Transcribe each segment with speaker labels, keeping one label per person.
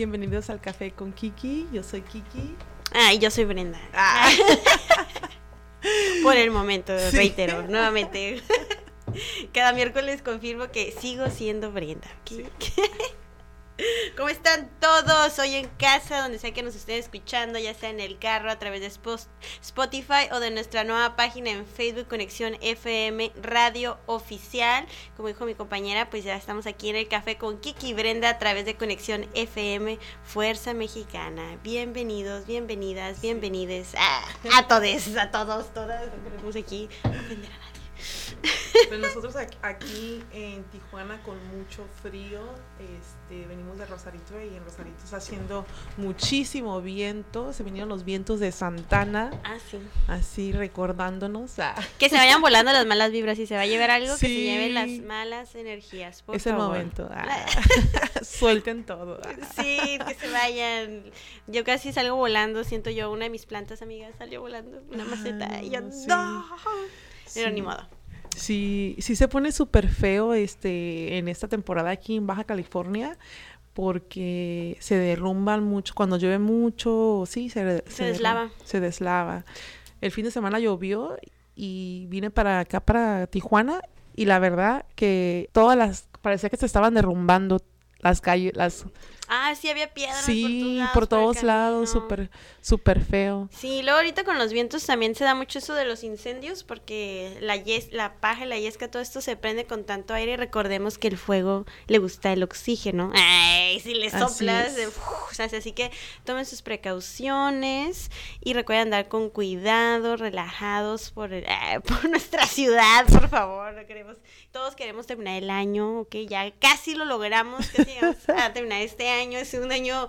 Speaker 1: Bienvenidos al Café con Kiki. Yo soy Kiki.
Speaker 2: Ay, yo soy Brenda. Por el momento, reitero, nuevamente. Cada miércoles confirmo que sigo siendo Brenda. ¿Cómo están todos? Hoy en casa, donde sea que nos estén escuchando, ya sea en el carro, a través de Spo- Spotify o de nuestra nueva página en Facebook, Conexión FM Radio Oficial. Como dijo mi compañera, pues ya estamos aquí en el café con Kiki y Brenda a través de Conexión FM Fuerza Mexicana. Bienvenidos, bienvenidas, bienvenides a, a todos, a todos, todas. No queremos aquí.
Speaker 1: Pues nosotros aquí en Tijuana con mucho frío, este, venimos de Rosarito y en Rosarito está haciendo muchísimo viento. Se vinieron los vientos de Santana,
Speaker 2: Ah, sí.
Speaker 1: así recordándonos. Ah,
Speaker 2: Que se vayan volando las malas vibras. Si se va a llevar algo, que se
Speaker 1: Sí.
Speaker 2: lleven las malas energías. Por
Speaker 1: es el
Speaker 2: favor.
Speaker 1: momento. ah. Suelten todo. ah.
Speaker 2: Sí, que se vayan. Yo casi salgo volando. Siento yo, una de mis plantas amigas salió volando. Una maceta. Y yo,
Speaker 1: sí.
Speaker 2: no.
Speaker 1: Sí.
Speaker 2: ni modo.
Speaker 1: Sí, sí se pone súper feo este, en esta temporada aquí en Baja California porque se derrumban mucho, cuando llueve mucho, sí, se,
Speaker 2: Se deslava.
Speaker 1: Se deslava. El fin de semana llovió y vine para acá, para Tijuana, y la verdad que todas las, parecía que se estaban derrumbando las calles, las,
Speaker 2: Ah, sí, había piedras
Speaker 1: sí,
Speaker 2: por todos lados.
Speaker 1: súper, súper feo.
Speaker 2: Sí, luego ahorita con los vientos también se da mucho eso de los incendios porque la yes- la paja y la yesca, todo esto se prende con tanto aire y recordemos que el fuego le gusta el oxígeno. Ay, si le
Speaker 1: Así
Speaker 2: soplas, eh, uf, así que tomen sus precauciones y recuerden andar con cuidado, relajados por, ah, por nuestra ciudad, por favor. No queremos, todos queremos terminar el año, ok, ya casi lo logramos, casi vamos a terminar este año, es un año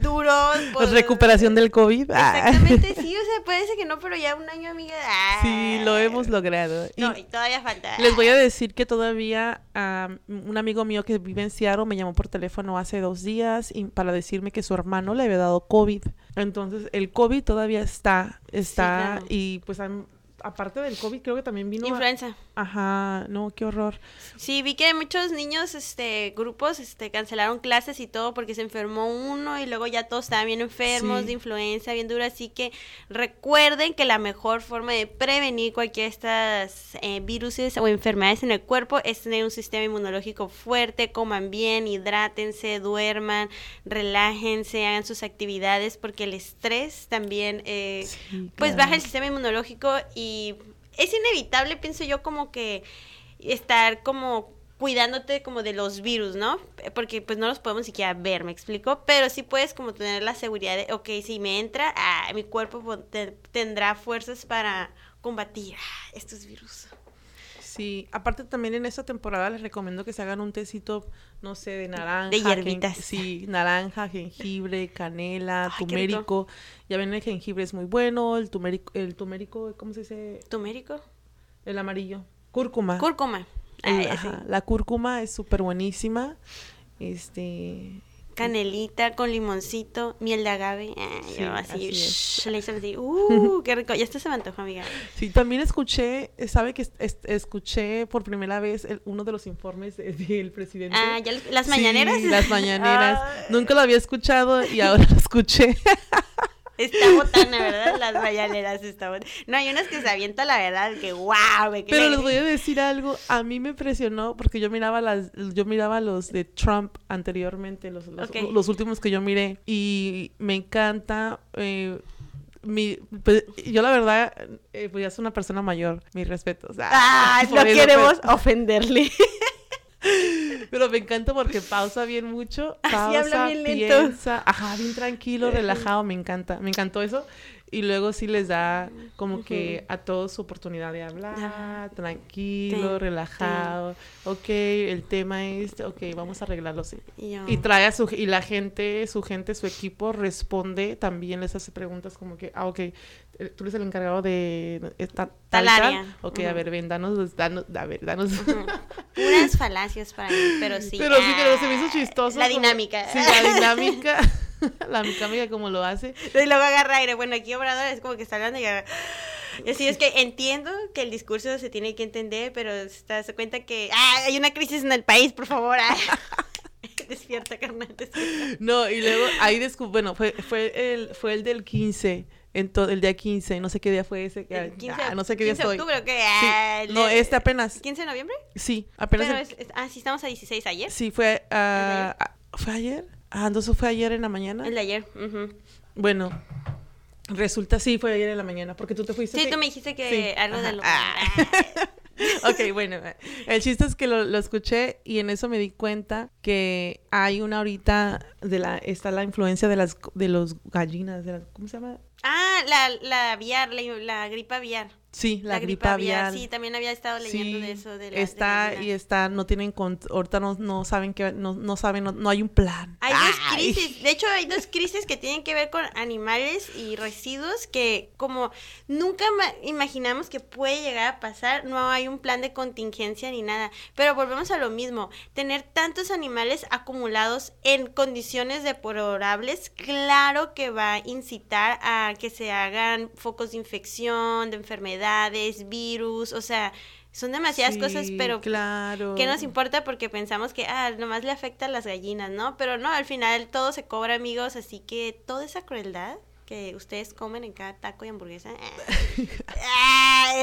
Speaker 2: duro. por-
Speaker 1: Recuperación del COVID. ah.
Speaker 2: Exactamente, sí, o sea, parece que no, pero ya un año, amiga. ah.
Speaker 1: Sí, lo hemos logrado.
Speaker 2: No, y todavía falta.
Speaker 1: Les voy a decir que todavía am, un amigo mío que vive en Seattle me llamó por teléfono hace dos días y para decirme que su hermano le había dado COVID. Entonces, el COVID todavía está, está,
Speaker 2: claro.
Speaker 1: y pues am- aparte del COVID creo que también vino... a-
Speaker 2: Influenza.
Speaker 1: Ajá, no, qué horror.
Speaker 2: Sí, vi que muchos niños, este, grupos, este, cancelaron clases y todo porque se enfermó uno y luego ya todos estaban bien enfermos
Speaker 1: Sí.
Speaker 2: de influenza, bien dura. Así que recuerden que la mejor forma de prevenir cualquiera de estas eh, viruses o enfermedades en el cuerpo es tener un sistema inmunológico fuerte, coman bien, hidrátense, duerman, relájense, hagan sus actividades porque el estrés también, eh,
Speaker 1: Sí,
Speaker 2: pues baja el sistema inmunológico y es inevitable, pienso yo, como que estar como cuidándote como de los virus, ¿no? Porque pues no los podemos siquiera ver, ¿me explico? Pero sí puedes como tener la seguridad de, ok, si me entra, ah, mi cuerpo po- te- tendrá fuerzas para combatir ah, estos virus.
Speaker 1: Sí, aparte también en esta temporada les recomiendo que se hagan un tecito, no sé, de naranja.
Speaker 2: De hierbitas.
Speaker 1: Sí, naranja, jengibre, canela,
Speaker 2: Ay, qué rico.
Speaker 1: turmérico. Ya ven, el jengibre es muy bueno, el turmérico, el turmérico, ¿cómo se dice?
Speaker 2: ¿Turmérico?
Speaker 1: El amarillo. Cúrcuma.
Speaker 2: Cúrcuma.
Speaker 1: El- ajá, La cúrcuma es súper buenísima. Este.
Speaker 2: Canelita con limoncito, miel de agave. ah,
Speaker 1: Sí,
Speaker 2: yo así, shh, le hice así, uh, qué rico. Ya hasta se me antojó, amiga.
Speaker 1: Sí, también escuché, eh, sabe que es- es- escuché por primera vez el- uno de los informes de- del presidente.
Speaker 2: Ah, ¿ya las
Speaker 1: Sí,
Speaker 2: mañaneras?
Speaker 1: las mañaneras.
Speaker 2: Ay.
Speaker 1: Nunca lo había escuchado y ahora lo escuché.
Speaker 2: Está botana, ¿verdad? Las mañaneras está bot- No, hay unas que se avientan, la verdad, que wow, me
Speaker 1: Pero les voy a decir algo, a mí me impresionó porque yo miraba las, yo miraba los de Trump anteriormente, los, los, últimos que yo miré y me encanta. eh, mi, pues, yo la verdad, eh, pues ya soy una persona mayor, mis respetos.
Speaker 2: Ah,
Speaker 1: por
Speaker 2: no queremos
Speaker 1: pero-
Speaker 2: ofenderle.
Speaker 1: Pero me encanta porque pausa bien mucho.
Speaker 2: Así
Speaker 1: Pausa,
Speaker 2: habla bien lento.
Speaker 1: piensa. Ajá, bien tranquilo, relajado. Me encanta. Me encantó eso. Y luego sí les da como que a todos su oportunidad de hablar, tranquilo, relajado. Ok, el tema es, ok, vamos a arreglarlo así.
Speaker 2: Y yo,
Speaker 1: Y trae a su, y la gente, su gente, su equipo responde, también les hace preguntas como que, ah, ok, tú eres el encargado de esta,
Speaker 2: Tal área.
Speaker 1: Ok, a
Speaker 2: Ujú.
Speaker 1: ver, ven, danos, danos, a ver, danos.
Speaker 2: ujú. Puras falacias para mí, pero sí.
Speaker 1: Pero sí, pero se me
Speaker 2: ah,
Speaker 1: hizo chistoso.
Speaker 2: La
Speaker 1: como-
Speaker 2: dinámica.
Speaker 1: Sí, la dinámica. la dinámica como lo hace.
Speaker 2: Y luego agarra aire. Bueno, aquí Obrador es como que está hablando y agarra- y así es que entiendo que el discurso se tiene que entender, pero te das cuenta que ah, hay una crisis en el país, por favor. ah. despierta, carnal. despierta.
Speaker 1: No, y luego ahí descubrí, bueno, fue, fue, el, fue el del 15, en to- el día 15, no sé qué día fue ese.
Speaker 2: El 15,
Speaker 1: ah, no sé qué día
Speaker 2: 15 de octubre, ¿o qué?
Speaker 1: Sí.
Speaker 2: Ah,
Speaker 1: No, este apenas.
Speaker 2: ¿15 de noviembre?
Speaker 1: Sí, apenas.
Speaker 2: Pero
Speaker 1: el-
Speaker 2: es- es- ah, sí, estamos a 16 ayer.
Speaker 1: Sí, fue. ah, ¿Fue ayer? Ah, entonces fue ayer en la mañana.
Speaker 2: El de ayer. ujú.
Speaker 1: Bueno, resulta, sí, fue ayer en la mañana, porque tú te fuiste.
Speaker 2: Sí, tú me dijiste que
Speaker 1: Sí,
Speaker 2: algo de lo...
Speaker 1: Ah. Ok, bueno, el chiste es que lo, lo escuché y en eso me di cuenta que hay una ahorita de la, está la influencia de las, de los gallinas, de las, ¿cómo se llama?
Speaker 2: Ah, la, la aviar, la, la gripa aviar.
Speaker 1: Sí, la,
Speaker 2: La,
Speaker 1: gripa, aviar.
Speaker 2: Sí, también había estado leyendo
Speaker 1: Sí,
Speaker 2: de eso. De la, de
Speaker 1: está
Speaker 2: la
Speaker 1: y está, no tienen, ahorita no, no saben que, no, no saben, no, no hay un plan.
Speaker 2: Hay dos crisis, de hecho hay dos crisis que tienen que ver con animales y residuos que como nunca ma- imaginamos que puede llegar a pasar, no hay un plan de contingencia ni nada, pero volvemos a lo mismo, tener tantos animales acumulados en condiciones deplorables, claro que va a incitar a que se hagan focos de infección, de enfermedades, virus, o sea, son demasiadas cosas, pero
Speaker 1: claro.
Speaker 2: ¿Qué nos importa? Porque pensamos que, ah, nomás le afecta a las gallinas, ¿no? Pero no, al final todo se cobra, amigos, así que toda esa crueldad que ustedes comen en cada taco y hamburguesa, ah,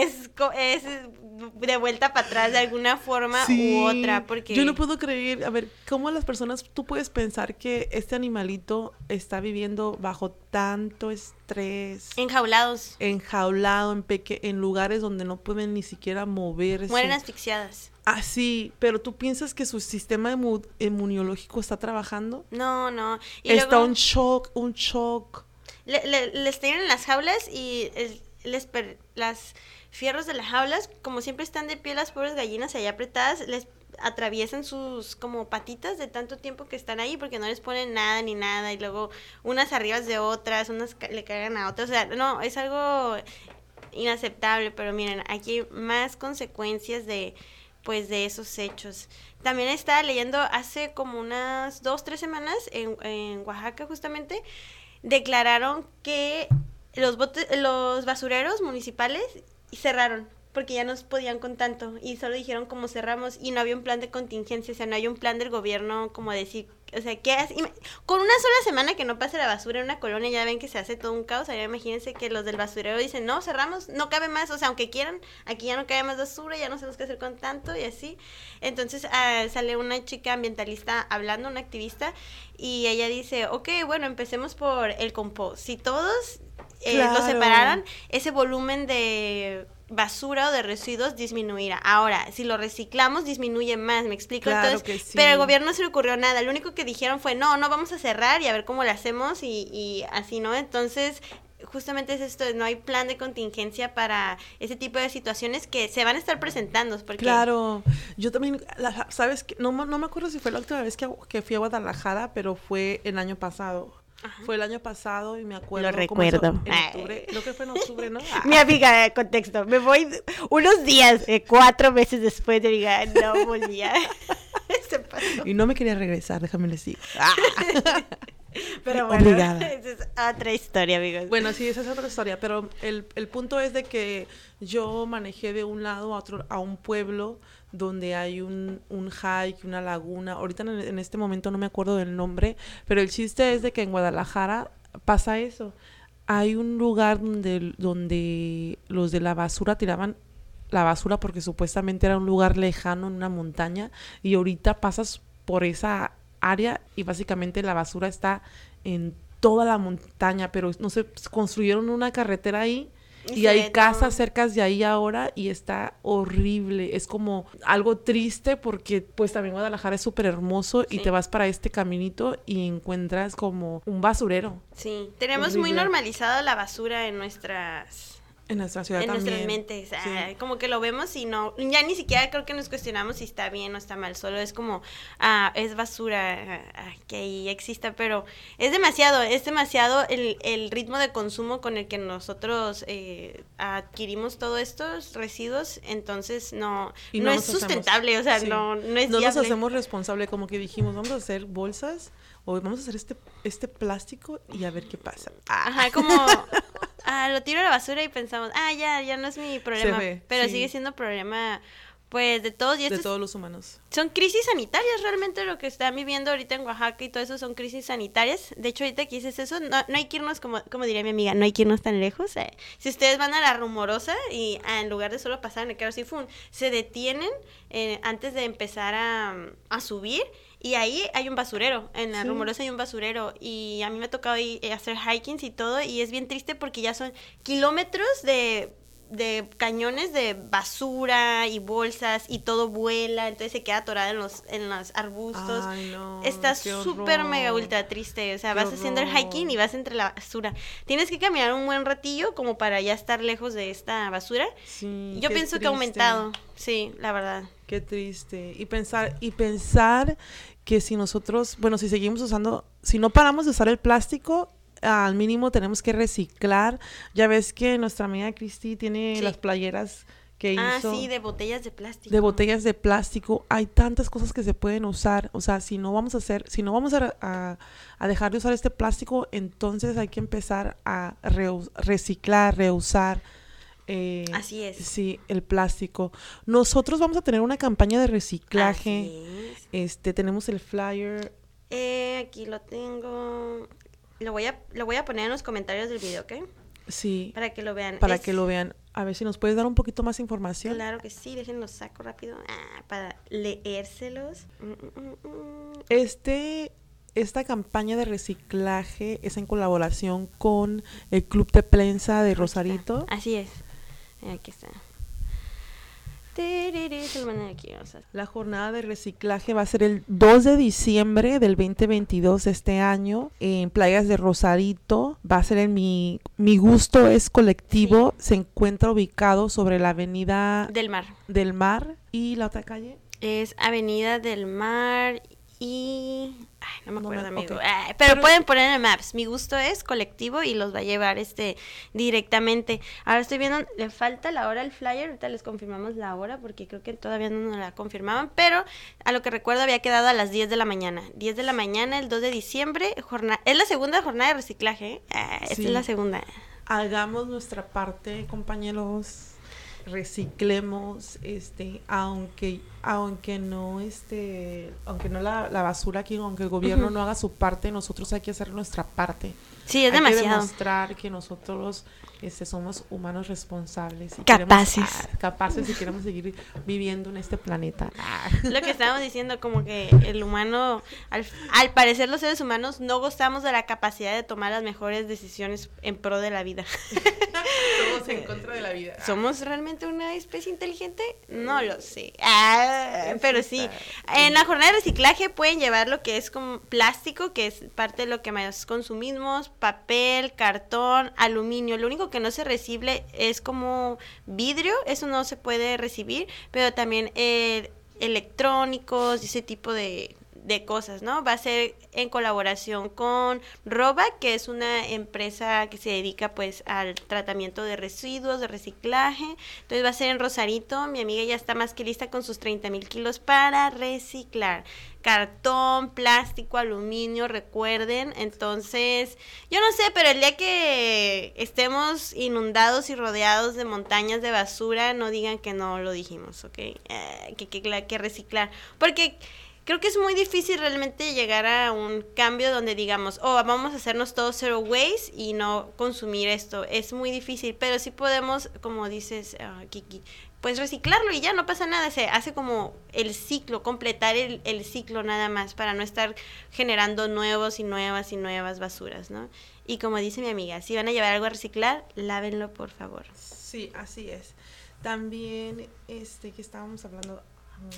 Speaker 2: es, es de vuelta para atrás de alguna forma
Speaker 1: Sí,
Speaker 2: u otra, porque...
Speaker 1: Yo no puedo creer, a ver, ¿cómo las personas, tú puedes pensar que este animalito está viviendo bajo tanto estrés,
Speaker 2: Enjaulados,
Speaker 1: enjaulado en, peque en lugares donde no pueden ni siquiera moverse?
Speaker 2: mueren asfixiadas.
Speaker 1: Así, pero tú piensas que su sistema inmunológico está trabajando?
Speaker 2: No, no. Y
Speaker 1: está
Speaker 2: luego
Speaker 1: un shock, un shock.
Speaker 2: le- le- les tienen en las jaulas y les per- las fierros de las jaulas, como siempre están de pie las pobres gallinas ahí apretadas, les atraviesan sus como patitas de tanto tiempo que están ahí porque no les ponen nada ni nada y luego unas arriba de otras, unas le cagan a otras, o sea, no, es algo inaceptable, pero miren, aquí hay más consecuencias de pues de esos hechos. También estaba leyendo hace como unas dos, tres semanas en, en Oaxaca justamente, declararon que los botes, los basureros municipales cerraron porque ya no podían con tanto y solo dijeron cómo cerramos y no había un plan de contingencia, o sea, no hay un plan del gobierno como decir, o sea, ¿qué hace? Ima- Con una sola semana que no pase la basura en una colonia ya ven que se hace todo un caos, ahora imagínense que los del basurero dicen, no, cerramos, no cabe más, o sea, aunque quieran, aquí ya no cabe más basura, ya no sabemos qué hacer con tanto y así. Entonces ah, sale una chica ambientalista hablando, una activista, y ella dice, ok, bueno, empecemos por el compost. Si todos eh, lo separaran, ese volumen de basura o de residuos disminuirá. Ahora, si lo reciclamos, disminuye más, ¿me explico?
Speaker 1: Claro
Speaker 2: Entonces,
Speaker 1: que sí.
Speaker 2: pero al gobierno no se le ocurrió nada. Lo único que dijeron fue, no, no vamos a cerrar y a ver cómo lo hacemos y, y así, ¿no? Entonces, justamente es esto, no hay plan de contingencia para ese tipo de situaciones que se van a estar presentando. Porque,
Speaker 1: Claro, yo también, la- ¿sabes? No, me- no me acuerdo si fue la última vez que, que fui a Guadalajara, pero fue el año pasado. Fue el año pasado y me acuerdo.
Speaker 2: Lo recuerdo.
Speaker 1: En octubre, creo que fue en octubre, ¿no? Ah,
Speaker 2: Mi amiga, de contexto, me voy unos días, eh, cuatro meses después de amiga, no volvía. Se pasó.
Speaker 1: y no me quería regresar, déjame digo. Ah.
Speaker 2: Pero bueno,
Speaker 1: Obligada.
Speaker 2: esa es otra historia, amigos.
Speaker 1: Bueno, sí, esa es otra historia, pero el, el punto es de que yo manejé de un lado a otro, a un pueblo donde hay un, un hike, una laguna. Ahorita en, este momento no me acuerdo del nombre, pero el chiste es de que en Guadalajara pasa eso. Hay un lugar donde, donde los de la basura tiraban la basura porque supuestamente era un lugar lejano en una montaña y ahorita pasas por esa área y básicamente la basura está en toda la montaña, pero no sé, construyeron una carretera ahí
Speaker 2: Y
Speaker 1: hay casas
Speaker 2: todo.
Speaker 1: cerca de ahí ahora y está horrible. Es como algo triste porque pues también Guadalajara es súper hermoso y te vas para este caminito y encuentras como un basurero
Speaker 2: Sí, tenemos muy normalizado la basura en nuestras
Speaker 1: en nuestra ciudad
Speaker 2: en
Speaker 1: también.
Speaker 2: nuestras mentes.
Speaker 1: Sí.
Speaker 2: ah, Como que lo vemos y no, ya ni siquiera creo que nos cuestionamos si está bien o está mal. Solo es como, ah, es basura ah, ah, que ahí exista, pero es demasiado, es demasiado el, el ritmo de consumo con el que nosotros eh, adquirimos todos estos residuos. Entonces no,
Speaker 1: Y
Speaker 2: no,
Speaker 1: no
Speaker 2: es
Speaker 1: hacemos-
Speaker 2: sustentable, o sea,
Speaker 1: sí.
Speaker 2: no, no es
Speaker 1: no nos hacemos responsable como que dijimos, vamos a hacer bolsas o vamos a hacer este, este plástico y a ver qué pasa. Ah,
Speaker 2: Ajá, como ah, lo tiro a la basura y pensamos, ah, ya, ya no es mi problema.
Speaker 1: ve,
Speaker 2: pero
Speaker 1: sí.
Speaker 2: sigue siendo problema, pues, de todos. Y
Speaker 1: de todos los humanos.
Speaker 2: son crisis sanitarias realmente lo que están viviendo ahorita en Oaxaca y todo eso son crisis sanitarias. De hecho, ahorita que dices eso, no, no hay que irnos, como, como diría mi amiga, no hay que irnos tan lejos. eh. Si ustedes van a la rumorosa y ah, en lugar de solo pasar en el carro Sifun, se detienen eh, antes de empezar a, a subir. Y ahí hay un basurero, en la
Speaker 1: Sí.
Speaker 2: rumorosa hay un basurero. Y a mí me ha tocado ir, eh, hacer hikings y todo. Y es bien triste porque ya son kilómetros de, de cañones de basura y bolsas y todo vuela. Entonces se queda atorada en los, en los arbustos.
Speaker 1: Ay, no,
Speaker 2: Está súper mega ultra triste. O sea,
Speaker 1: Qué
Speaker 2: vas haciendo el hiking y vas entre la basura. Tienes que caminar un buen ratillo como para ya estar lejos de esta basura.
Speaker 1: Sí,
Speaker 2: Yo pienso que ha aumentado. Sí, la verdad.
Speaker 1: Qué triste. Y pensar, y pensar que si nosotros, bueno, si seguimos usando, si no paramos de usar el plástico, al mínimo tenemos que reciclar. Ya ves que nuestra amiga Cristi tiene
Speaker 2: Sí.
Speaker 1: las playeras que
Speaker 2: Ah,
Speaker 1: hizo
Speaker 2: sí, de botellas de plástico.
Speaker 1: de botellas de plástico. Hay tantas cosas que se pueden usar. O sea, si no vamos a hacer, si no vamos a, a- a dejar de usar este plástico, entonces hay que empezar a reciclar, reusar. Eh,
Speaker 2: Así es.
Speaker 1: Sí, el plástico. Nosotros vamos a tener una campaña de reciclaje.
Speaker 2: Es.
Speaker 1: Este, tenemos el flyer.
Speaker 2: Eh, aquí lo tengo. Lo voy, a, lo voy a poner en los comentarios del video, ¿ok?
Speaker 1: Sí,
Speaker 2: Para que lo vean.
Speaker 1: para
Speaker 2: Es-
Speaker 1: que lo vean. A ver si nos puedes dar un poquito más información.
Speaker 2: Claro que sí, déjenlo saco rápido ah, para leérselos. Mm, mm, mm, mm.
Speaker 1: Este, esta campaña de reciclaje es en colaboración con el Club de Prensa de Rosarito.
Speaker 2: Así es. Aquí está. Mandan aquí, sea,
Speaker 1: La jornada de reciclaje va a ser el 2 de diciembre del 2022 de este año en playas de Rosarito. Va a ser en mi, mi gusto es colectivo. Se encuentra ubicado sobre la avenida
Speaker 2: Del mar.
Speaker 1: del Mar y la otra calle.
Speaker 2: Es Avenida del Mar y... Ay, no me
Speaker 1: No
Speaker 2: acuerdo,
Speaker 1: me-
Speaker 2: amigo. Ay, pero,
Speaker 1: Pero-
Speaker 2: pueden poner en el Maps. Mi gusto es colectivo y los va a llevar este directamente. Ahora estoy viendo, le falta la hora al flyer. Ahorita les confirmamos la hora porque creo que todavía no nos la confirmaban. Pero a lo que recuerdo había quedado a las 10 de la mañana. 10 de la mañana, el 2 de diciembre. Jornada, es la segunda jornada de reciclaje. ¿eh? Ah, esta
Speaker 1: Sí.
Speaker 2: es la segunda.
Speaker 1: Hagamos nuestra parte, compañeros. Reciclemos, este, aunque, aunque no, este, aunque no la, la basura aquí, aunque el gobierno no haga su parte, nosotros hay que hacer nuestra parte.
Speaker 2: Sí, es
Speaker 1: hay que demostrar que nosotros este, somos humanos responsables. y
Speaker 2: Capaces.
Speaker 1: queremos- ah, capaces y queremos seguir viviendo en este planeta. Ah.
Speaker 2: Lo que estábamos diciendo, como que el humano, al, al parecer los seres humanos no gozamos de la capacidad de tomar las mejores decisiones en pro de la vida.
Speaker 1: Somos en contra de la vida.
Speaker 2: ¿Somos realmente una especie inteligente? No lo sé. Ah, pero sí. En la jornada de reciclaje pueden llevar lo que es como plástico, que es parte de lo que más consumimos, papel, cartón, aluminio. Lo único que no se recibe es como vidrio, eso no se puede recibir, pero también eh, electrónicos ese tipo de, de cosas, ¿no? Va a ser en colaboración con Roba, que es una empresa que se dedica pues al tratamiento de residuos, de reciclaje. Entonces va a ser en Rosarito. Mi amiga ya está más que lista con sus 30 mil kilos para reciclar. Cartón, plástico, aluminio, recuerden. Entonces, yo no sé, pero el día que estemos inundados y rodeados de montañas de basura, no digan que no lo dijimos, ¿ok? Eh, que, que, que reciclar. Porque creo que es muy difícil realmente llegar a un cambio donde digamos, oh, vamos a hacernos todo zero waste y no consumir esto. Es muy difícil, pero sí podemos, como dices, ah, Kiki, pues reciclarlo y ya no pasa nada, se hace como el ciclo, completar el, el, ciclo nada más para no estar generando nuevos y nuevas y nuevas basuras, ¿no? Y como dice mi amiga, si van a llevar algo a reciclar, lávenlo por favor.
Speaker 1: Sí, así es. También, este, que estábamos hablando,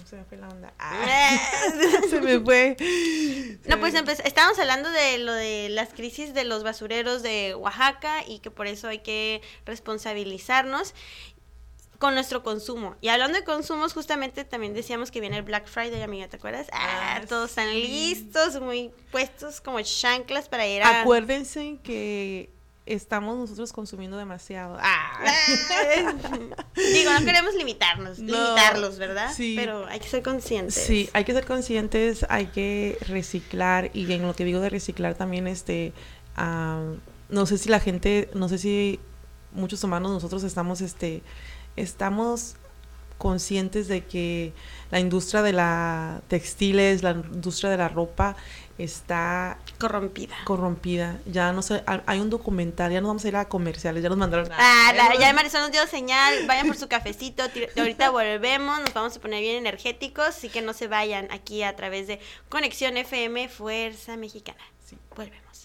Speaker 1: se me fue la onda. Ah, se me fue.
Speaker 2: no, pues estábamos hablando de lo de las crisis de los basureros de Oaxaca y que por eso hay que responsabilizarnos con nuestro consumo. Y hablando de consumos, justamente también decíamos que viene el Black Friday, amiga, ¿te acuerdas? Ah, ah todos están listos, muy puestos como chanclas para ir a...
Speaker 1: Acuérdense que estamos nosotros consumiendo demasiado. Ah.
Speaker 2: Digo, no queremos limitarnos, limitarlos, ¿verdad? Sí. Pero hay que ser conscientes.
Speaker 1: Sí, hay que ser conscientes, hay que reciclar y en lo que digo de reciclar también, este, no sé si la gente, no sé si muchos humanos nosotros estamos, este, estamos conscientes de que la industria de la textiles, la industria de la ropa está
Speaker 2: corrompida.
Speaker 1: Corrompida. Ya no sé, hay un documental, ya nos vamos a ir a comerciales, ya nos mandaron.
Speaker 2: Ah, ya Marisol nos dio señal, vayan por su cafecito, ahorita volvemos, nos vamos a poner bien energéticos, así que no se vayan aquí a través de Conexión FM Fuerza Mexicana. Sí. Volvemos.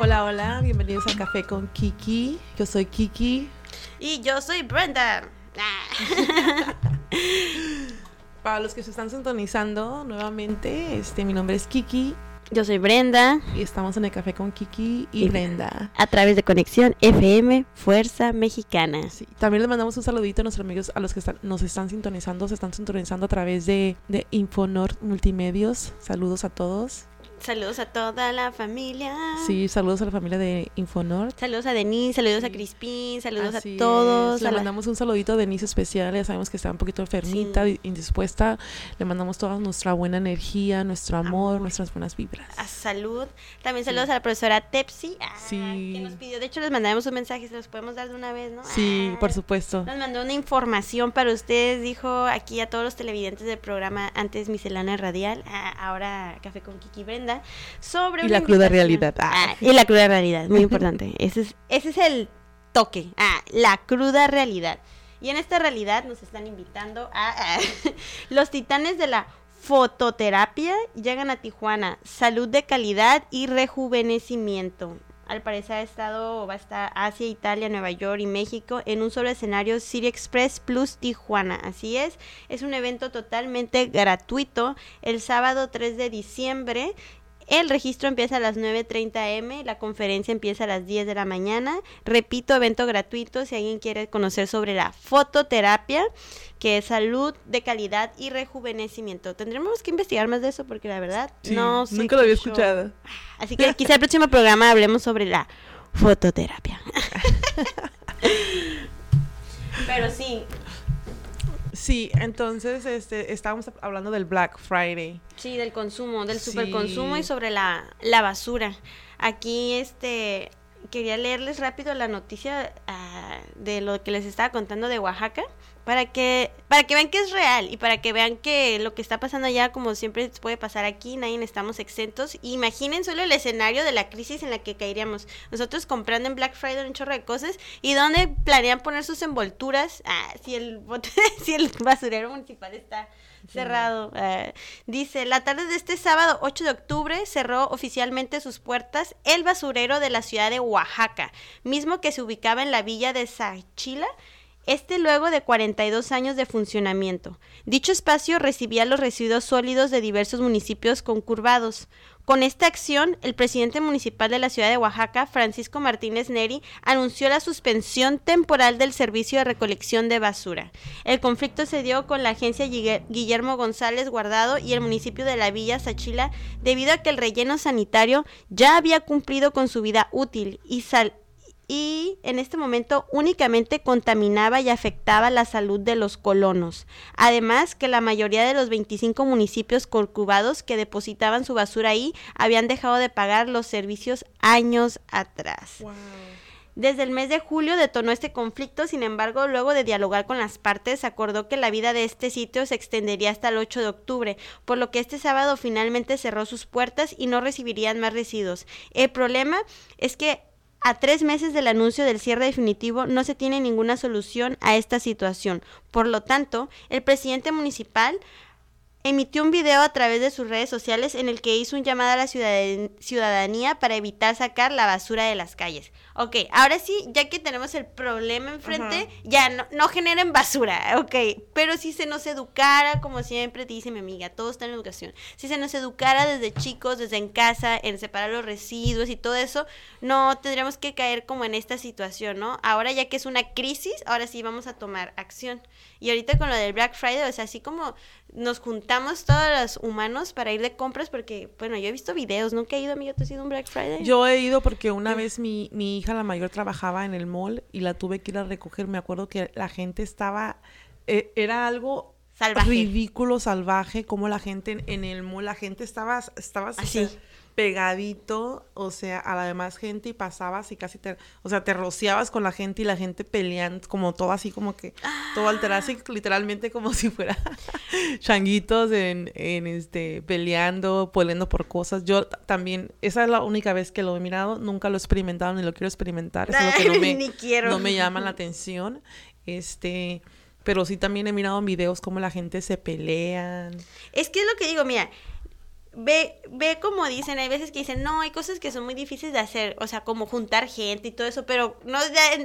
Speaker 1: Hola, hola, bienvenidos a Café con Kiki. Yo soy Kiki.
Speaker 2: Y yo soy Brenda.
Speaker 1: Para los que se están sintonizando nuevamente, este, mi nombre es Kiki.
Speaker 2: Yo soy Brenda.
Speaker 1: Y estamos en el Café con Kiki y, Brenda.
Speaker 2: A través de Conexión FM Fuerza Mexicana.
Speaker 1: Sí. También les mandamos un saludito a nuestros amigos, a los que nos están sintonizando, se están sintonizando a través de, de Infonor Multimedios. Saludos a todos.
Speaker 2: Saludos a toda la familia.
Speaker 1: Sí, saludos a la familia de Infonor.
Speaker 2: Saludos a Denise, saludos a Crispín, saludos a todos.
Speaker 1: Le mandamos un saludito a Denise especial, ya sabemos que está un poquito enfermita, indispuesta. Le mandamos toda nuestra buena energía, nuestro amor, nuestras buenas vibras.
Speaker 2: A salud. También saludos a la profesora Tepsi, ah, sí. que nos pidió. De hecho, les mandamos un mensaje, se los podemos dar de una vez, ¿no?
Speaker 1: Sí,
Speaker 2: ah,
Speaker 1: por supuesto.
Speaker 2: Nos mandó una información para ustedes, dijo aquí a todos los televidentes del programa, antes Miscelánea Radial, ah, ahora Café con Kiki Brenda sobre
Speaker 1: y la cruda realidad.
Speaker 2: Ah. ah. y la cruda realidad, muy importante. ese, es, ese es el toque. Ah, la cruda realidad. Y en esta realidad nos están invitando a, los titanes de la fototerapia llegan a Tijuana. Salud de calidad y rejuvenecimiento. Al parecer ha estado, va a estar Asia, Italia, Nueva York y México en un solo escenario City Express Plus Tijuana. Así es, es un evento totalmente gratuito el sábado 3 de diciembre el registro empieza a las 9.30 am, la conferencia empieza a las 10 de la mañana. Repito, evento gratuito si alguien quiere conocer sobre la fototerapia, que es salud de calidad y rejuvenecimiento. Tendremos que investigar más de eso porque la verdad no sé.
Speaker 1: Nunca lo había escuchado.
Speaker 2: Así que quizá el próximo programa hablemos sobre la fototerapia. Pero sí,
Speaker 1: Sí, entonces este, estábamos hablando del Black Friday.
Speaker 2: Sí, del consumo, del superconsumo y sobre la, la basura. Aquí, este, quería leerles rápido la noticia ah, de lo que les estaba contando de Oaxaca para que para que vean que es real y para que vean que lo que está pasando allá como siempre puede pasar aquí nadie estamos exentos. Imaginen solo el escenario de la crisis en la que caeríamos. Nosotros comprando en Black Friday un chorro de cosas y dónde planean poner sus envolturas ah, si el si el basurero municipal está cerrado. Ah, dice, la tarde de este sábado 8 de octubre cerró oficialmente sus puertas el basurero de la ciudad de Oaxaca, mismo que se ubicaba en la villa de Sachila Este luego de 42 años de funcionamiento. Dicho espacio recibía los residuos sólidos de diversos municipios concurvados. Con esta acción, el presidente municipal de la ciudad de Oaxaca, Francisco Martínez Neri, anunció la suspensión temporal del servicio de recolección de basura. El conflicto se dio con la agencia Guillermo González Guardado y el municipio de la Villa Sachila debido a que el relleno sanitario ya había cumplido con su vida útil y sal y en este momento únicamente contaminaba y afectaba la salud de los colonos. Además que la mayoría de los 25 municipios corcubados que depositaban su basura ahí habían dejado de pagar los servicios años atrás. Desde el mes de julio detonó este conflicto, sin embargo, luego de dialogar con las partes, acordó que la vida de este sitio se extendería hasta el 8 de octubre, por lo que este sábado finalmente cerró sus puertas y no recibirían más residuos. El problema es que a tres meses del anuncio del cierre definitivo no se tiene ninguna solución a esta situación. Por lo tanto, el presidente municipal emitió un video a través de sus redes sociales en el que hizo un llamado a la ciudadanía para evitar sacar la basura de las calles. Ok, ahora sí, ya que tenemos el problema enfrente, ya no, no, generen basura, ok, pero si se nos educara, como siempre dice mi amiga, todo está en educación, si se nos educara desde chicos, desde en casa, en separar los residuos y todo eso, no tendríamos que caer como en esta situación, ¿no? Ahora ya que es una crisis, ahora sí vamos a tomar acción. Y ahorita con lo del Black Friday, o sea, así como nos juntamos todos los humanos para ir de compras, porque, bueno, yo he visto videos, nunca he ido, amigo, ¿tú has ido un Black Friday?
Speaker 1: Yo he ido porque una vez mi, mi hija, la mayor, trabajaba en el mall y la tuve que ir a recoger. Me acuerdo que la gente estaba, eh, era algo
Speaker 2: salvaje.
Speaker 1: ridículo, salvaje, como la gente en, el mall, la gente estaba, estaba
Speaker 2: así
Speaker 1: pegadito, o sea, a la demás gente y pasabas y casi te, o sea, te rociabas con la gente y la gente peleando, como todo así, como que todo alterado, así literalmente como si fuera changuitos en, en este, peleando, peleando por cosas. Yo también, esa es la única vez que lo he mirado, nunca lo he experimentado ni lo quiero experimentar, es lo que no me,
Speaker 2: Ni quiero.
Speaker 1: no me llama la atención, este... Pero sí también he mirado en videos cómo la gente se pelean.
Speaker 2: Es que es lo que digo, mira, ve, ve como dicen, hay veces que dicen, no, hay cosas que son muy difíciles de hacer, o sea, como juntar gente y todo eso, pero no,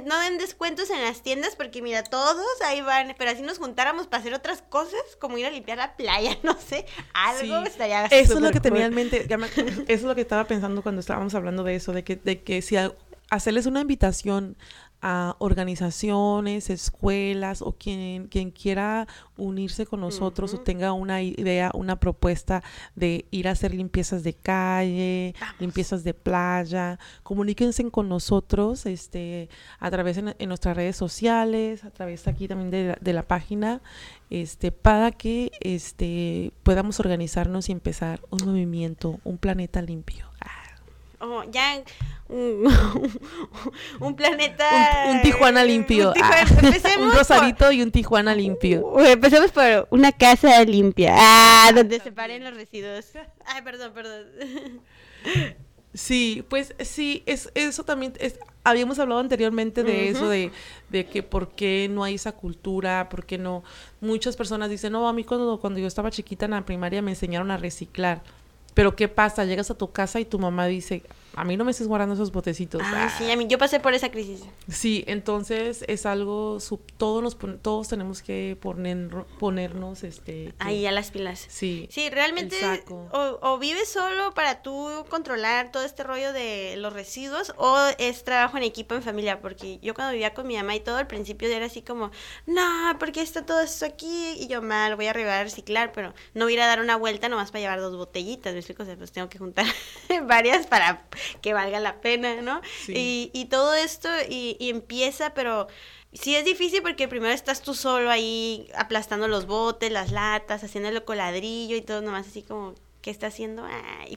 Speaker 2: no den descuentos en las tiendas porque mira, todos ahí van, pero así nos juntáramos para hacer otras cosas, como ir a limpiar la playa, no sé, algo estaría
Speaker 1: Eso es lo que tenía en mente, eso es lo que estaba pensando cuando estábamos hablando de eso, de que, de que si hacerles una invitación a organizaciones, escuelas o quien, quien quiera unirse con nosotros o tenga una idea, una propuesta de ir a hacer limpiezas de calle, limpiezas de playa, comuníquense con nosotros este, a través de en nuestras redes sociales, a través aquí también de la, página, este, para que este, podamos organizarnos y empezar un movimiento, un planeta limpio.
Speaker 2: Ah. Oh, ya un, planeta.
Speaker 1: Un, Tijuana limpio. Un, ah, Rosarito y un Tijuana limpio.
Speaker 2: empecemos por una casa limpia. Ah, donde se paren los residuos. Ay, perdón, perdón.
Speaker 1: Sí, pues sí, es, eso también es, habíamos hablado anteriormente de eso, de, de, que por qué no hay esa cultura, por qué no. Muchas personas dicen, no, a mí cuando, cuando yo estaba chiquita en la primaria me enseñaron a reciclar. Pero ¿qué pasa? Llegas a tu casa y tu mamá dice, a mí no me estés guardando esos botecitos.
Speaker 2: Ah, sí, a mí yo pasé por esa crisis.
Speaker 1: Sí, entonces es algo, todos nos todos tenemos que poner, ponernos este
Speaker 2: ahí a las pilas.
Speaker 1: Sí.
Speaker 2: Sí, realmente o, o, vives solo para tú controlar todo este rollo de los residuos o es trabajo en equipo en familia, porque yo cuando vivía con mi mamá y todo al principio era así como, "No, porque está todo esto aquí?" y yo, "Mal, voy a arribar a reciclar, pero no voy a ir a dar una vuelta nomás para llevar dos botellitas." Me explico, o sea, pues tengo que juntar varias para que valga la pena, ¿no? Y, y, todo esto y, empieza, pero sí es difícil porque primero estás tú solo ahí aplastando los botes, las latas, haciéndolo con ladrillo y todo nomás así como, ¿qué está haciendo?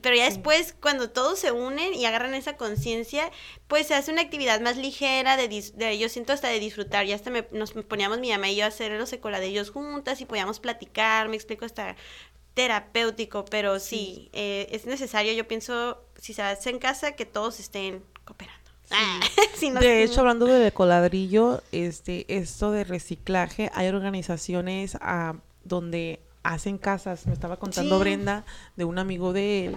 Speaker 2: pero ya después, cuando todos se unen y agarran esa conciencia, pues se hace una actividad más ligera, de, yo siento hasta de disfrutar. Ya hasta nos poníamos mi mamá y yo a hacer los coladrillos juntas y podíamos platicar, me explico, hasta terapéutico, pero sí, eh, es necesario, yo pienso, si se hace en casa, que todos estén cooperando. Ah,
Speaker 1: de hecho, hablando de coladrillo, este, esto de reciclaje, hay organizaciones ah, donde hacen casas. Me estaba contando Brenda de un amigo de él,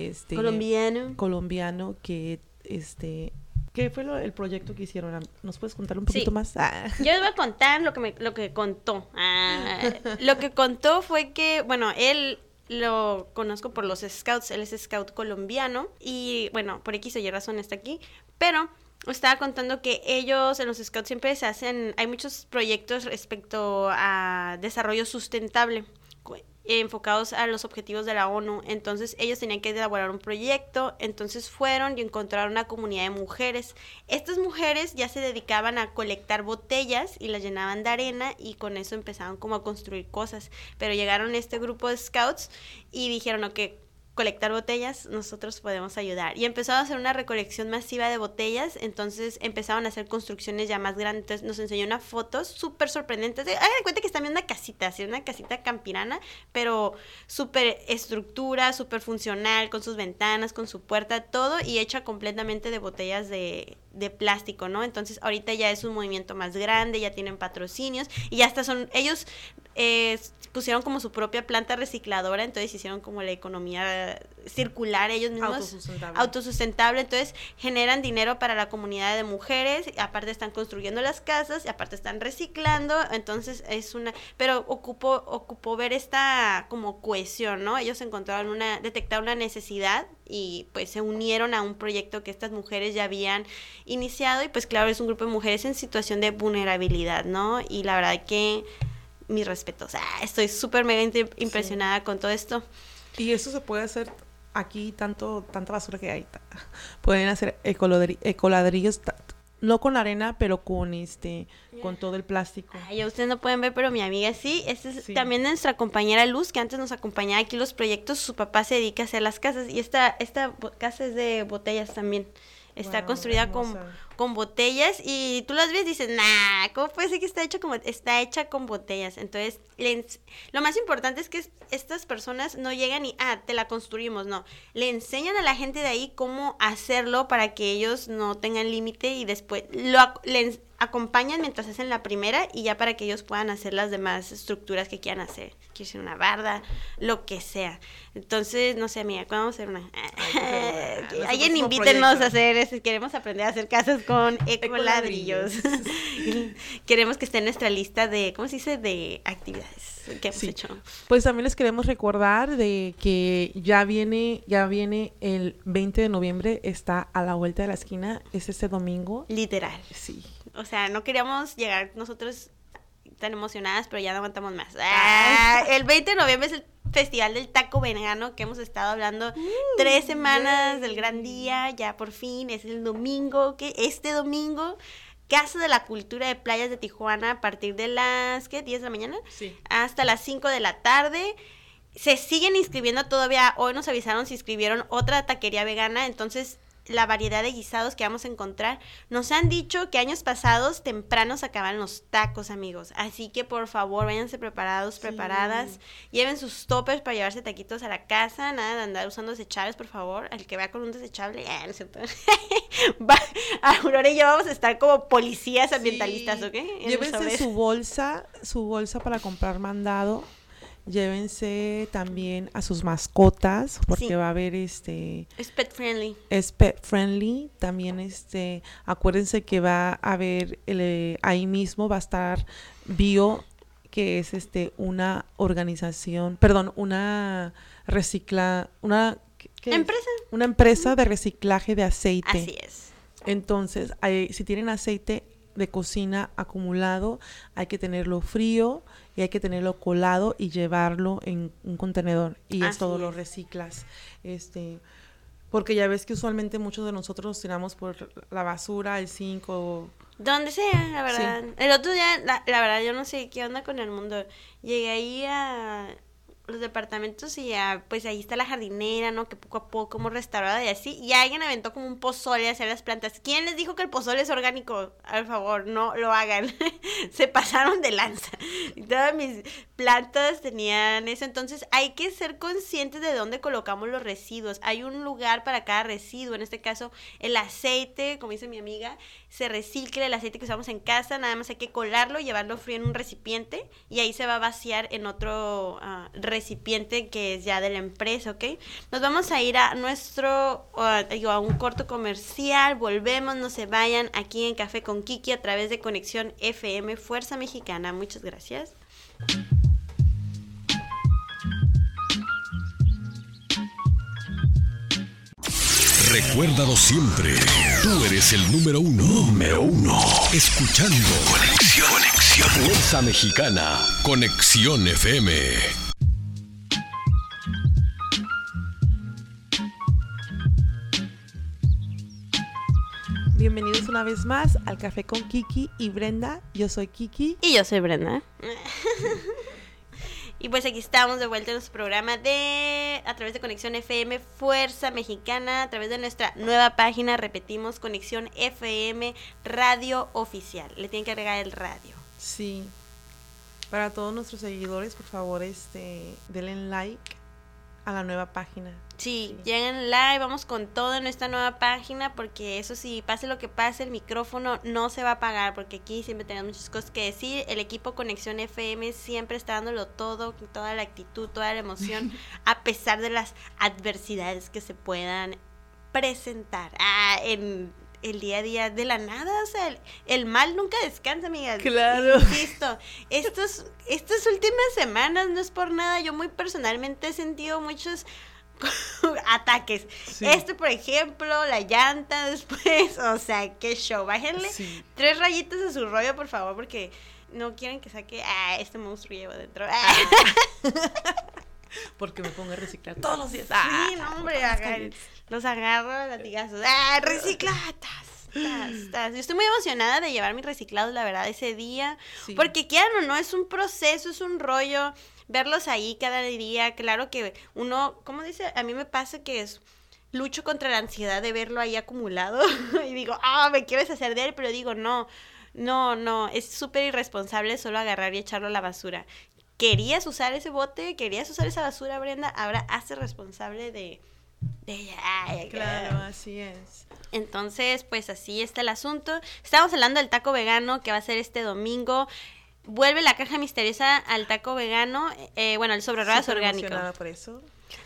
Speaker 1: este,
Speaker 2: colombiano,
Speaker 1: colombiano que, este, ¿Qué fue lo- el proyecto que hicieron? ¿Nos puedes contar un poquito
Speaker 2: Sí.
Speaker 1: más? Ah.
Speaker 2: Yo les voy a contar lo que, me, lo que contó. Ah, lo que contó fue que, bueno, él lo conozco por los scouts, él es scout colombiano y, bueno, por X o Y razón está aquí, pero estaba contando que ellos en los scouts siempre se hacen, hay muchos proyectos respecto a desarrollo sustentable enfocados a los objetivos de la ONU. Entonces ellos tenían que elaborar un proyecto, entonces fueron y encontraron una comunidad de mujeres. Estas mujeres ya se dedicaban a colectar botellas y las llenaban de arena y con eso empezaban como a construir cosas. Pero llegaron este grupo de scouts y dijeron, ok, colectar botellas, nosotros podemos ayudar. Y empezaron a hacer una recolección masiva de botellas, entonces empezaron a hacer construcciones ya más grandes. Entonces nos enseñó unas fotos súper sorprendentes. de- Hagan de cuenta que están viendo una casita, así una casita campirana, pero súper estructura, súper funcional, con sus ventanas, con su puerta, todo, y hecha completamente de botellas de, de plástico, ¿no? Entonces ahorita ya es un movimiento más grande, ya tienen patrocinios, y ya hasta son, ellos eh, pusieron como su propia planta recicladora, entonces hicieron como la economía circular ellos mismos.
Speaker 1: Autosustentable.
Speaker 2: Autosustentable, entonces generan dinero para la comunidad de mujeres, y aparte están construyendo las casas, y aparte están reciclando, entonces es una, pero ocupó, ocupó ver esta como cohesión, ¿no? Ellos encontraron una, detectaron una necesidad y pues se unieron a un proyecto que estas mujeres ya habían iniciado y pues claro, es un grupo de mujeres en situación de vulnerabilidad, ¿no? Y la verdad que mis respetos, ah, estoy súper mega impresionada con todo esto.
Speaker 1: Y eso se puede hacer aquí, tanto tanta basura que hay. Pueden hacer ecoladri- ecoladrillos, no con arena, pero con este, con todo el plástico.
Speaker 2: Ay, ya ustedes no pueden ver, pero mi amiga sí. Esta es
Speaker 1: Sí.
Speaker 2: también nuestra compañera Luz, que antes nos acompañaba aquí los proyectos. Su papá se dedica a hacer las casas y esta, esta casa es de botellas también. Está
Speaker 1: Guau,
Speaker 2: construida
Speaker 1: hermosa.
Speaker 2: con botellas y tú las ves y dices, nah, ¿cómo puede ser que está hecha como está hecha con botellas? Entonces, le lo más importante es que es- estas personas no llegan y, ah, te la construimos, no. Le enseñan a la gente de ahí cómo hacerlo para que ellos no tengan límite y después lo le acompañan mientras hacen la primera y ya para que ellos puedan hacer las demás estructuras que quieran hacer. Quiero decir una barda, lo que sea. Entonces, no sé, amiga, ¿cuándo vamos a hacer una?
Speaker 1: hacer
Speaker 2: Alguien invítenos a hacer, queremos aprender a hacer casas con ecoladrillos. queremos que esté en nuestra lista de, ¿cómo se dice? De actividades que hemos
Speaker 1: Sí.
Speaker 2: hecho.
Speaker 1: Pues también les queremos recordar de que ya viene, ya viene el 20 de noviembre, está a la vuelta de la esquina, es este domingo.
Speaker 2: Literal.
Speaker 1: Sí.
Speaker 2: O sea, no queríamos llegar nosotros tan emocionadas, pero ya no aguantamos más. Ah, el 20 de noviembre es el Festival del Taco Vegano que hemos estado hablando tres semanas del gran día, ya por fin es el domingo, que este domingo Casa de la Cultura de Playas de Tijuana a partir de las ¿qué? 10 de la mañana
Speaker 1: Sí.
Speaker 2: hasta las 5 de la tarde. Se siguen inscribiendo todavía. Hoy nos avisaron si inscribieron otra taquería vegana. Entonces, la variedad de guisados que vamos a encontrar. Nos han dicho que años pasados temprano se acaban los tacos, amigos. Así que por favor, váyanse preparados, preparadas. Lleven sus toppers para llevarse taquitos a la casa. Nada de andar usando desechables, por favor. El que vea con un desechable, ah, no cierto. Va- Aurora y yo vamos a estar como policías ambientalistas,
Speaker 1: Sí.
Speaker 2: ¿ok? En
Speaker 1: Llévense su bolsa, su bolsa para comprar mandado. Llévense también a sus mascotas, porque
Speaker 2: Sí.
Speaker 1: va a haber este
Speaker 2: Es pet friendly.
Speaker 1: es pet friendly. También este, acuérdense que va a haber el, ahí mismo va a estar Bio, que es este una organización, perdón, una recicla, una.
Speaker 2: Empresa.
Speaker 1: una empresa de reciclaje de aceite.
Speaker 2: Así es.
Speaker 1: Entonces, hay- si tienen aceite de cocina acumulado, hay que tenerlo frío y hay que tenerlo colado y llevarlo en un contenedor y es
Speaker 2: Así
Speaker 1: todo lo
Speaker 2: es.
Speaker 1: reciclas. Este, porque ya ves que usualmente muchos de nosotros nos tiramos por la basura, el zinc o
Speaker 2: Donde sea, la verdad. El otro día, la, la verdad, yo no sé qué onda con el mundo. Llegué ahí a los departamentos y ya, pues ahí está la jardinera, ¿no? Que poco a poco hemos restaurado y así. Y alguien aventó como un pozole hacia las plantas. ¿Quién les dijo que el pozole es orgánico? Por favor, no lo hagan. Se pasaron de lanza. Todas mis plantas tenían eso. Entonces hay que ser conscientes de dónde colocamos los residuos. Hay un lugar para cada residuo. En este caso, el aceite, como dice mi amiga, se recicla el aceite que usamos en casa. Nada más hay que colarlo, llevarlo frío en un recipiente y ahí se va a vaciar en otro ah, recipiente que es ya de la empresa, ¿ok? Nos vamos a ir a nuestro, digo, a un corto comercial, volvemos, no se vayan aquí en Café con Kiki a través de Conexión FM Fuerza Mexicana. Muchas gracias.
Speaker 3: Recuérdalo siempre. Tú eres el número uno. Número uno. Escuchando. Conexión. Fuerza Mexicana. Conexión FM.
Speaker 1: Una vez más al Café con Kiki y Brenda. Yo soy Kiki.
Speaker 2: Y yo soy Brenda. y pues aquí estamos de vuelta en nuestro programa de a través de Conexión FM Fuerza Mexicana, a través de nuestra nueva página, repetimos, Conexión FM Radio Oficial. Le tienen que agregar el radio.
Speaker 1: Sí. Para todos nuestros seguidores, por favor, este, denle like a la nueva página.
Speaker 2: Sí, lleguen live, vamos con todo en esta nueva página, porque eso sí, pase lo que pase, el micrófono no se va a apagar, porque aquí siempre tenemos muchas cosas que decir. El equipo Conexión FM siempre está dándolo todo, toda la actitud, toda la emoción, a pesar de las adversidades que se puedan presentar ah, en el día a día de la nada, o sea, el, el mal nunca descansa, amigas.
Speaker 1: Claro.
Speaker 2: Insisto, estos, estas últimas semanas no es por nada, yo muy personalmente he sentido muchos ataques.
Speaker 1: Sí.
Speaker 2: Este, por ejemplo, la llanta después, o sea, qué show. Bájenle
Speaker 1: Sí.
Speaker 2: tres rayitas a su rollo, por favor, porque no quieren que saque a este monstruo llevo dentro.
Speaker 1: Porque me pongo a reciclar todos los días.
Speaker 2: Sí, no, hombre, los agarro latigazos. ¡Ah, reciclatas! Tas, tas. Yo estoy muy emocionada de llevar mis reciclados, la verdad, ese día.
Speaker 1: Sí.
Speaker 2: Porque quieran o no, es un proceso, es un rollo. Verlos ahí cada día. Claro que uno, ¿cómo dice? A mí me pasa que es lucho contra la ansiedad de verlo ahí acumulado. y digo, ah, me quiero deshacer de él, pero digo, no, no, no. Es súper irresponsable solo agarrar y echarlo a la basura. ¿Querías usar ese bote? ¿Querías usar esa basura, Brenda? Ahora hazte responsable de, de ella. Ay,
Speaker 1: Claro, así es.
Speaker 2: entonces, pues así está el asunto. Estamos hablando del taco vegano que va a ser este domingo. Vuelve la caja misteriosa al taco vegano, eh, bueno, el sobre ruedas orgánico.
Speaker 1: por eso.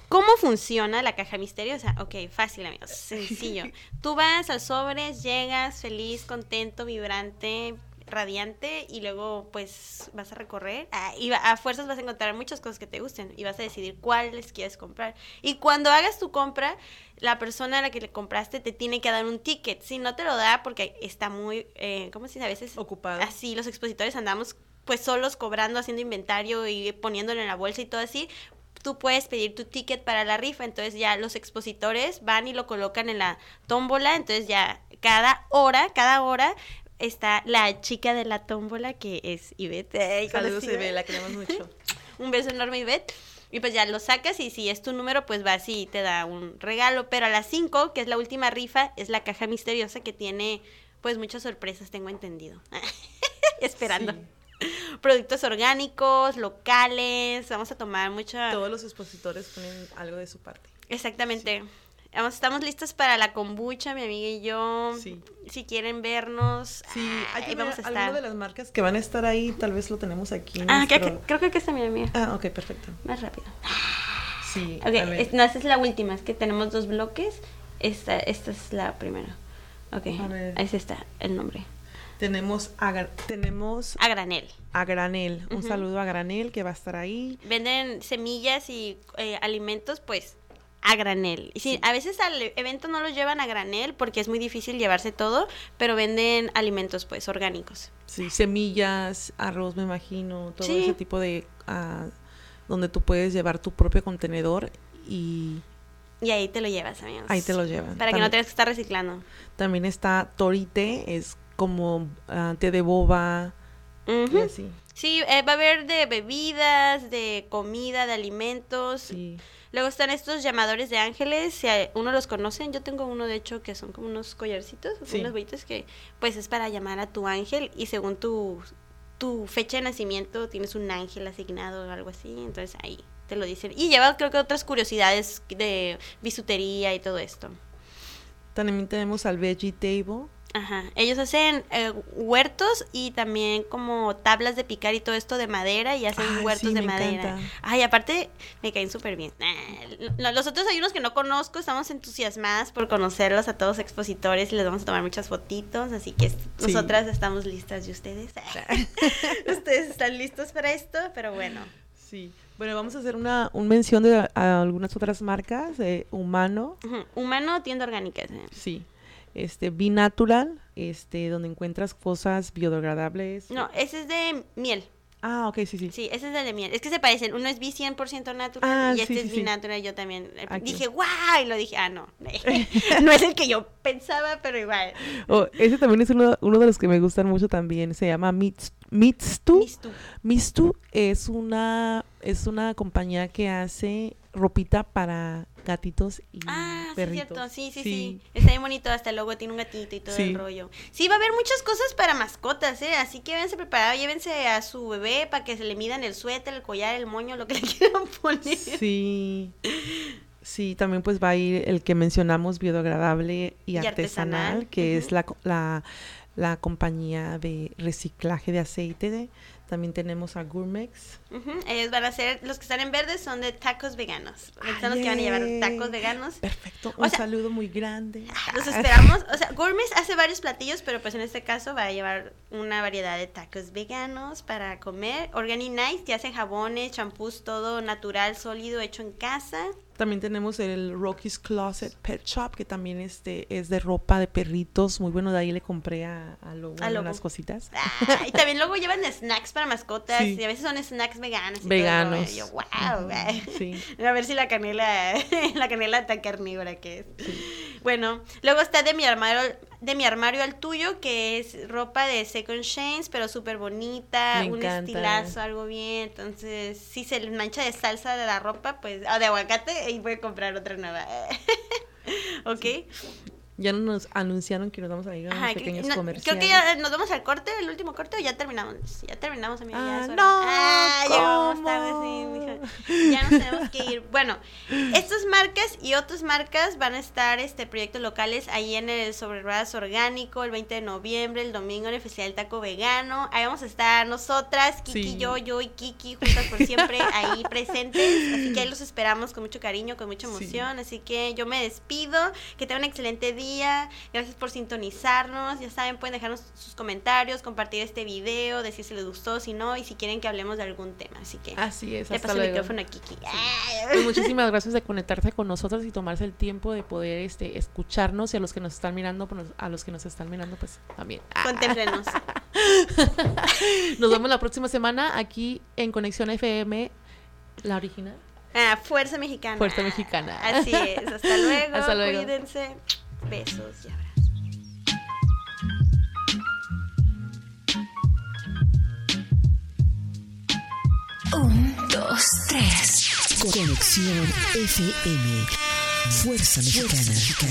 Speaker 2: ¿Cómo funciona la caja misteriosa? Ok, fácil, amigos, sencillo. Tú vas al sobres, llegas feliz, contento, vibrante, radiante y luego pues vas a recorrer ah, y a fuerzas vas a encontrar muchas cosas que te gusten y vas a decidir cuáles quieres comprar. Y cuando hagas tu compra, la persona a la que le compraste te tiene que dar un ticket. Si no te lo da porque está muy, eh, ¿cómo se dice? A veces
Speaker 1: Ocupado.
Speaker 2: así los expositores andamos pues solos cobrando, haciendo inventario y poniéndolo en la bolsa y todo así, tú puedes pedir tu ticket para la rifa, entonces ya los expositores van y lo colocan en la tómbola, entonces ya cada hora, cada hora está la chica de la tómbola que es Ivette.
Speaker 1: Saludos,
Speaker 2: ¿conocí,
Speaker 1: Eve, la queremos mucho.
Speaker 2: un beso enorme, Ivette. Y pues ya lo sacas y si es tu número, pues vas y te da un regalo. Pero a las 5, que es la última rifa, es la caja misteriosa que tiene pues muchas sorpresas, tengo entendido. Esperando.
Speaker 1: Sí.
Speaker 2: Productos orgánicos, locales, vamos a tomar mucha...
Speaker 1: Todos los expositores ponen algo de su parte.
Speaker 2: Exactamente. Estamos listos para la kombucha, mi amiga y yo.
Speaker 1: Sí.
Speaker 2: Si quieren vernos,
Speaker 1: Sí, hay
Speaker 2: ahí
Speaker 1: que
Speaker 2: vamos a
Speaker 1: ver alguna
Speaker 2: estar.
Speaker 1: de las marcas que van a estar ahí, tal vez lo tenemos aquí.
Speaker 2: Ah, creo
Speaker 1: nuestro-
Speaker 2: que, creo que acá está mi amiga.
Speaker 1: Ah, ok, perfecto.
Speaker 2: Más rápido.
Speaker 1: Sí,
Speaker 2: Ok, es- no, esta es la última, es que tenemos dos bloques. Esta, esta es la primera. Ok, ahí está el nombre.
Speaker 1: Tenemos a, tenemos
Speaker 2: A granel.
Speaker 1: a Granel. Un saludo a Granel que va a estar ahí.
Speaker 2: Venden semillas y eh, alimentos, pues, a granel. Y sí, a veces al evento no los llevan a granel porque es muy difícil llevarse todo, pero venden alimentos, pues, orgánicos.
Speaker 1: Sí, semillas, arroz, me imagino, todo
Speaker 2: Sí.
Speaker 1: ese tipo de... ah, donde tú puedes llevar tu propio contenedor y
Speaker 2: Y ahí te lo llevas, amigos.
Speaker 1: ahí te lo llevan.
Speaker 2: Para que no tengas que estar reciclando.
Speaker 1: También está Torite, es como ah, té de boba y así.
Speaker 2: Sí, eh, va a haber de bebidas, de comida, de alimentos.
Speaker 1: Sí.
Speaker 2: Luego están estos llamadores de ángeles, si uno los conocen, yo tengo uno de hecho que son como unos collarcitos,
Speaker 1: Sí.
Speaker 2: unos bollitos que pues es para llamar a tu ángel y según tu, tu fecha de nacimiento tienes un ángel asignado o algo así, entonces ahí te lo dicen. Y lleva creo que otras curiosidades de bisutería y todo esto.
Speaker 1: También tenemos al Veggie Table.
Speaker 2: Ajá. Ellos hacen eh, huertos y también como tablas de picar y todo esto de madera y hacen
Speaker 1: Ay,
Speaker 2: huertos
Speaker 1: sí,
Speaker 2: de
Speaker 1: me
Speaker 2: madera.
Speaker 1: encanta.
Speaker 2: Ay, aparte me caen súper bien. Ah, Los otros hay unos que no conozco, estamos entusiasmadas por conocerlos a todos expositores y les vamos a tomar muchas fotitos, así que
Speaker 1: Sí.
Speaker 2: nosotras estamos listas y ustedes. ustedes están listos para esto, pero bueno.
Speaker 1: Sí. Bueno, vamos a hacer una un mención de a- a algunas otras marcas de Humano.
Speaker 2: Humano, tienda orgánica. ¿eh?
Speaker 1: Sí. Este, Be Natural, este, donde encuentras cosas biodegradables.
Speaker 2: No, ese es de miel.
Speaker 1: Ah, ok, sí, sí.
Speaker 2: Sí, ese es el de miel. Es que se parecen. Uno es B 100% natural
Speaker 1: Ah,
Speaker 2: y
Speaker 1: sí,
Speaker 2: este
Speaker 1: sí,
Speaker 2: es
Speaker 1: sí.
Speaker 2: B natural. Yo también eh,
Speaker 1: Aquí.
Speaker 2: dije, ¡guau! Y lo dije, ah, no. no es el que yo pensaba, pero igual.
Speaker 1: Oh, ese también es uno, uno de los que me gustan mucho también. Se llama Mits- Mitstu.
Speaker 2: Mistu
Speaker 1: es una es una compañía que hace ropita para gatitos y
Speaker 2: Ah, sí,
Speaker 1: perritos.
Speaker 2: cierto. Sí, sí, sí, Está bien bonito. Hasta el logo tiene un gatito y todo
Speaker 1: Sí.
Speaker 2: el rollo. Sí, va a haber muchas cosas para mascotas, ¿eh? Así que véanse preparados. Llévense a su bebé para que se le midan el suéter, el collar, el moño, lo que le quieran poner.
Speaker 1: Sí. Sí, también pues va a ir el que mencionamos biodegradable y,
Speaker 2: Y
Speaker 1: artesanal,
Speaker 2: artesanal,
Speaker 1: que es la, la, la compañía de reciclaje de aceite. también tenemos a Gourmex.
Speaker 2: Ellos van a ser, los que están en verde son de tacos veganos.
Speaker 1: Ah,
Speaker 2: Son los que van a llevar tacos veganos.
Speaker 1: Perfecto.
Speaker 2: O
Speaker 1: Un
Speaker 2: sea-
Speaker 1: saludo muy grande.
Speaker 2: Los esperamos. O sea, Gourmet hace varios platillos, pero pues en este caso va a llevar una variedad de tacos veganos para comer. Organic Nice, que hacen jabones, champús, todo natural, sólido, hecho en casa.
Speaker 1: También tenemos el Rocky's Closet Pet Shop, que también este, es de ropa de perritos. Muy bueno, de ahí le compré a, a Lobo
Speaker 2: A Lobo.
Speaker 1: unas cositas.
Speaker 2: Ah, y también luego llevan snacks para mascotas.
Speaker 1: Sí.
Speaker 2: Y a veces son snacks veganos. y todo,
Speaker 1: Veganos.
Speaker 2: yo, wow.
Speaker 1: Sí.
Speaker 2: A ver si la canela, la canela tan carnívora que es. Bueno, luego está de mi armario, de mi armario al tuyo, que es ropa de second chains, pero súper bonita,
Speaker 1: Me
Speaker 2: un
Speaker 1: encanta.
Speaker 2: estilazo, algo bien. Entonces, si se les mancha de salsa de la ropa, pues, o de aguacate, y puede comprar otra nueva. ¿Ok?
Speaker 1: Ya nos anunciaron que nos vamos a ir a unos
Speaker 2: Ajá,
Speaker 1: pequeños
Speaker 2: no,
Speaker 1: comerciales.
Speaker 2: creo que ya nos vamos al corte, el último corte, o ya terminamos. Ya terminamos, amiga. ya
Speaker 1: Ah,
Speaker 2: es hora.
Speaker 1: no,
Speaker 2: Ah, ya
Speaker 1: ¿cómo?
Speaker 2: tarde, sí, mija. Ya nos tenemos que ir. Bueno, estas marcas y otras marcas van a estar este proyectos locales ahí en el Sobre Ruedas Orgánico el 20 de noviembre, el domingo en el Festival Taco Vegano. Ahí vamos a estar nosotras, Kiki,
Speaker 1: Sí.
Speaker 2: yo, yo y Kiki, juntas por siempre, ahí presentes. Así que ahí los esperamos con mucho cariño, con mucha
Speaker 1: Sí.
Speaker 2: emoción. Así que yo me despido. Que tengan un excelente día. Gracias por sintonizarnos. Ya saben, pueden dejarnos sus comentarios, compartir este video, decir si les gustó, si no, y si quieren que hablemos de algún tema. Así que
Speaker 1: Así es,
Speaker 2: le paso el
Speaker 1: luego.
Speaker 2: micrófono a Kiki.
Speaker 1: Pues muchísimas gracias de conectarse con nosotros y tomarse el tiempo de poder este escucharnos y a los que nos están mirando, pues, a los que nos están mirando, pues también. Ah,
Speaker 2: Contémplenos.
Speaker 1: Nos vemos la próxima semana aquí en Conexión FM, la original.
Speaker 2: Ah, Fuerza Mexicana.
Speaker 1: Fuerza Mexicana.
Speaker 2: Así es. Hasta luego.
Speaker 1: Hasta luego.
Speaker 2: Cuídense. Besos y abrazos.
Speaker 4: Un, dos, tres. Conexión FM. Fuerza Mexicana. Con